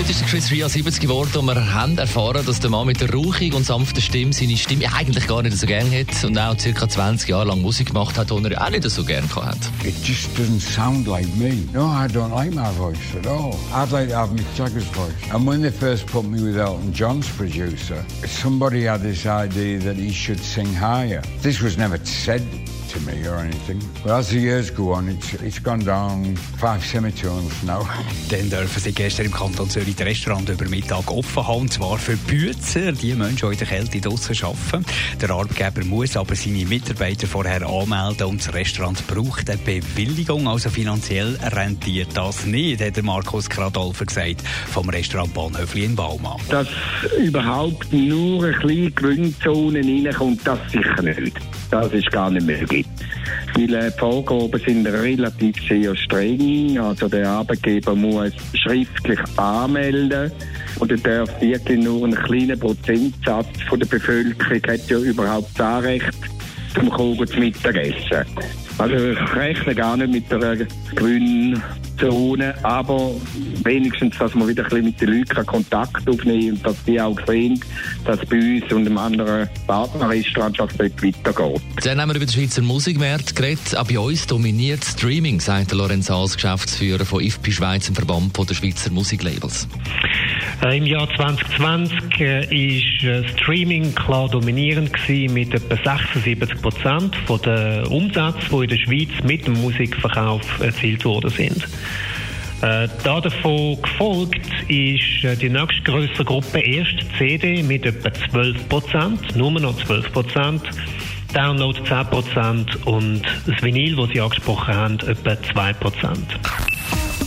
Heute ist Chris Ria 70 geworden und wir haben erfahren, dass der Mann mit der rauchigen und sanften Stimme seine Stimme eigentlich gar nicht so gern hat und auch ca. 20 Jahre lang Musik gemacht hat, die er auch nicht so gern hat. It just doesn't sound like me. No, I don't like my voice at all. I'd like to have Mick Jagger's voice. And when they first put me with Elton John's producer, somebody had this idea that he should sing higher. This was never said to me or anything. But as the years go on, it's, it's gone down five semitones now. Dann dürfen Sie gestern im Kanton Zürich das Restaurant über Mittag offen haben, und zwar für Bützer, die Menschen, die in der Kälte draussen arbeiten. Der Arbeitgeber muss aber seine Mitarbeiter vorher anmelden und das Restaurant braucht eine Bewilligung, also finanziell rentiert das nicht, hat Markus Kradolfer gesagt vom Restaurant Bahnhöfli in Baumann. dass überhaupt nur ein bisschen Gewinnzonen reinkommt, das sicher nicht. Das ist gar nicht möglich. Weil äh, die Vorgaben sind relativ sehr streng. Also der Arbeitgeber muss schriftlich anmelden und er darf wirklich nur einen kleinen Prozentsatz von der Bevölkerung hat ja überhaupt das Anrecht zum Kuchen zu Mittagessen. Also ich rechne gar nicht mit der Gewinnzone, aber wenigstens, dass man wieder ein bisschen mit den Leuten Kontakt aufnehmen und dass die auch sehen, dass bei uns und einem anderen Partnerrestaurant das dort weitergeht. Dann haben wir über den Schweizer Musikmarkt geredet. Auch bei uns dominiert Streaming, sagt Lorenz Haas, Geschäftsführer von IFPI Schweiz, im Verband der Schweizer Musiklabels. Äh, Im Jahr 2020 äh, ist äh, Streaming klar dominierend mit etwa 76 Prozent von der Umsatz, die in der Schweiz mit dem Musikverkauf erzielt worden sind. Äh, da davon gefolgt ist die nächstgrößere Gruppe erst CD mit etwa 12 Prozent, nur noch 12 Prozent. Download 10 Prozent und das Vinyl, das Sie angesprochen haben, etwa 2 Prozent.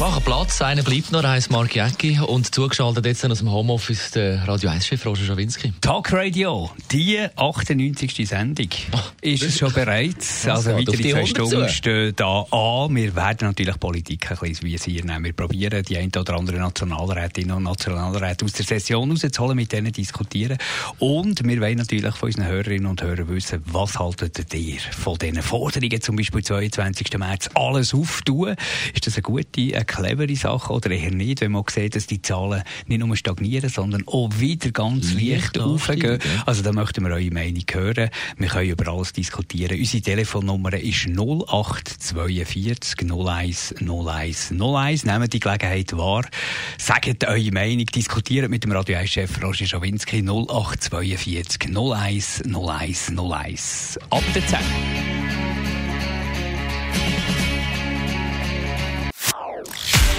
Machen Platz, einer bleibt noch, heißt Mark Jäcki und zugeschaltet jetzt aus dem Homeoffice der Radio 1-Chef Roger Schawinski. Talk Radio, die 98. Sendung. ist es schon bereit? Also auf weitere die zwei 100 zu. Stunden stehen da an. Wir werden natürlich Politik ein bisschen visieren nehmen. Wir probieren, die ein oder andere Nationalrätinnen und Nationalräte aus der Session rauszuholen, mit denen diskutieren. Und wir wollen natürlich von unseren Hörerinnen und Hörern wissen, was haltet ihr von diesen Forderungen, zum Beispiel 22. März, alles auftun? Ist das eine gute, eine clevere Sache oder eher nicht, wenn man sieht, dass die Zahlen nicht nur stagnieren, sondern auch wieder ganz Leicht leicht aufgehen? Also da möchten wir eure Meinung hören. Wir können über alles diskutieren. Unsere Telefonnummer ist 0842 01 01 01. Nehmt die Gelegenheit wahr. Sagt eure Meinung. Diskutiert mit dem Radio 1-Chef Roger Schawinski 0842 01 01 01. Ab der 10.